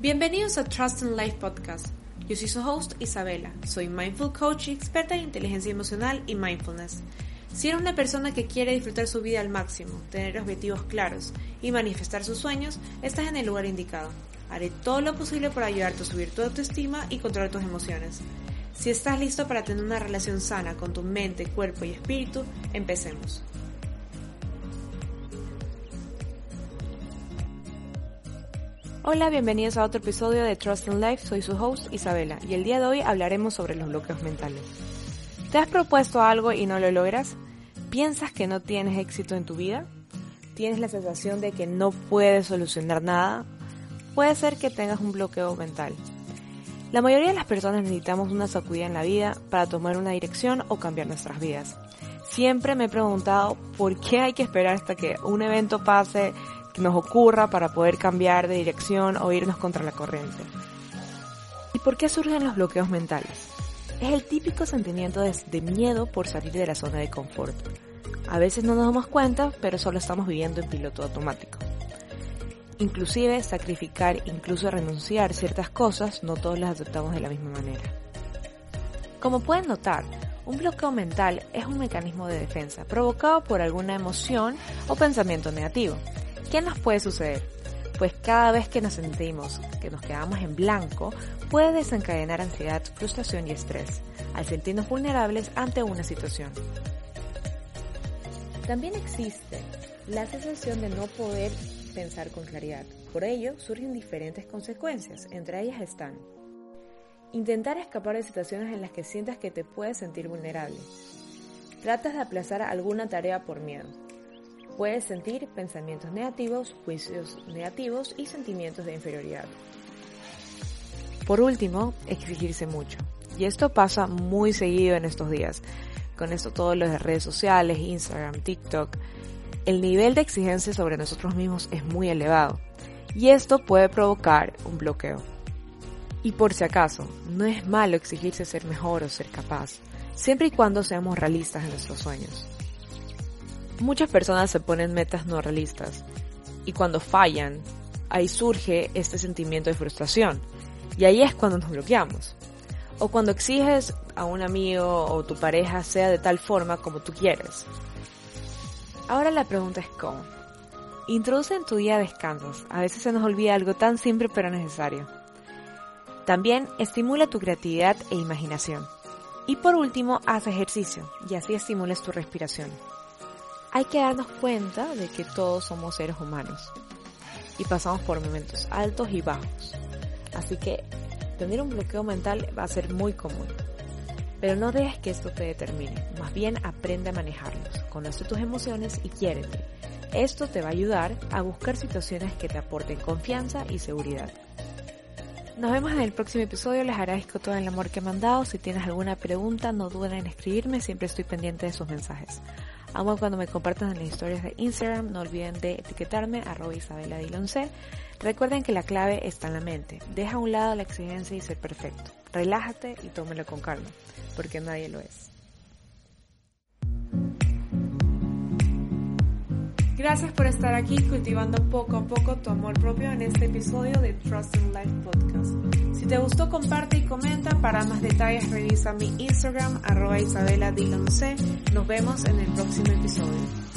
Bienvenidos a Trust in Life Podcast. Yo soy su host Isabela, soy Mindful Coach y experta en inteligencia emocional y mindfulness. Si eres una persona que quiere disfrutar su vida al máximo, tener objetivos claros y manifestar sus sueños, estás en el lugar indicado. Haré todo lo posible para ayudarte a subir tu autoestima y controlar tus emociones. Si estás listo para tener una relación sana con tu mente, cuerpo y espíritu, empecemos. Hola, bienvenidos a otro episodio de Trust in Life. Soy su host Isabela y el día de hoy hablaremos sobre los bloqueos mentales. ¿Te has propuesto algo y no lo logras? ¿Piensas que no tienes éxito en tu vida? ¿Tienes la sensación de que no puedes solucionar nada? Puede ser que tengas un bloqueo mental. La mayoría de las personas necesitamos una sacudida en la vida para tomar una dirección o cambiar nuestras vidas. Siempre me he preguntado por qué hay que esperar hasta que un evento pase que nos ocurra para poder cambiar de dirección o irnos contra la corriente. ¿Y por qué surgen los bloqueos mentales? Es el típico sentimiento de, miedo por salir de la zona de confort. A veces no nos damos cuenta, pero solo estamos viviendo en piloto automático. Inclusive sacrificar, incluso renunciar ciertas cosas, no todos las aceptamos de la misma manera. Como pueden notar, un bloqueo mental es un mecanismo de defensa provocado por alguna emoción o pensamiento negativo. ¿Qué nos puede suceder? Pues cada vez que nos sentimos que nos quedamos en blanco, puede desencadenar ansiedad, frustración y estrés, al sentirnos vulnerables ante una situación. También existe la sensación de no poder pensar con claridad. Por ello, surgen diferentes consecuencias, entre ellas están intentar escapar de situaciones en las que sientas que te puedes sentir vulnerable. Tratas de aplazar alguna tarea por miedo. Puedes sentir pensamientos negativos, juicios negativos y sentimientos de inferioridad. Por último, exigirse mucho. Y esto pasa muy seguido en estos días. Con esto todos los de redes sociales, Instagram, TikTok. El nivel de exigencia sobre nosotros mismos es muy elevado. Y esto puede provocar un bloqueo. Y por si acaso, no es malo exigirse ser mejor o ser capaz, siempre y cuando seamos realistas en nuestros sueños. Muchas personas se ponen metas no realistas y cuando fallan, ahí surge este sentimiento de frustración y ahí es cuando nos bloqueamos. O cuando exiges a un amigo o tu pareja sea de tal forma como tú quieres. Ahora la pregunta es cómo. Introduce en tu día descansos. A veces se nos olvida algo tan simple pero necesario. También estimula tu creatividad e imaginación. Y por último, haz ejercicio y así estimules tu respiración hay que darnos cuenta de que todos somos seres humanos y pasamos por momentos altos y bajos. Así que tener un bloqueo mental va a ser muy común. Pero no dejes que esto te determine, más bien aprende a manejarlos, conoce tus emociones y quiérete. Esto te va a ayudar a buscar situaciones que te aporten confianza y seguridad. Nos vemos en el próximo episodio, les agradezco todo el amor que me han dado. Si tienes alguna pregunta, no duden en escribirme, siempre estoy pendiente de sus mensajes. Amo cuando me compartan en las historias de Instagram. No olviden de etiquetarme arroba Isabela Recuerden que la clave está en la mente. Deja a un lado la exigencia y ser perfecto. Relájate y tómelo con calma, porque nadie lo es. Gracias por estar aquí cultivando poco a poco tu amor propio en este episodio de Trust in Life Podcast. Si te gustó, comparte y comenta. Para más detalles, revisa mi Instagram, arroba Isabela Nos vemos en el próximo episodio.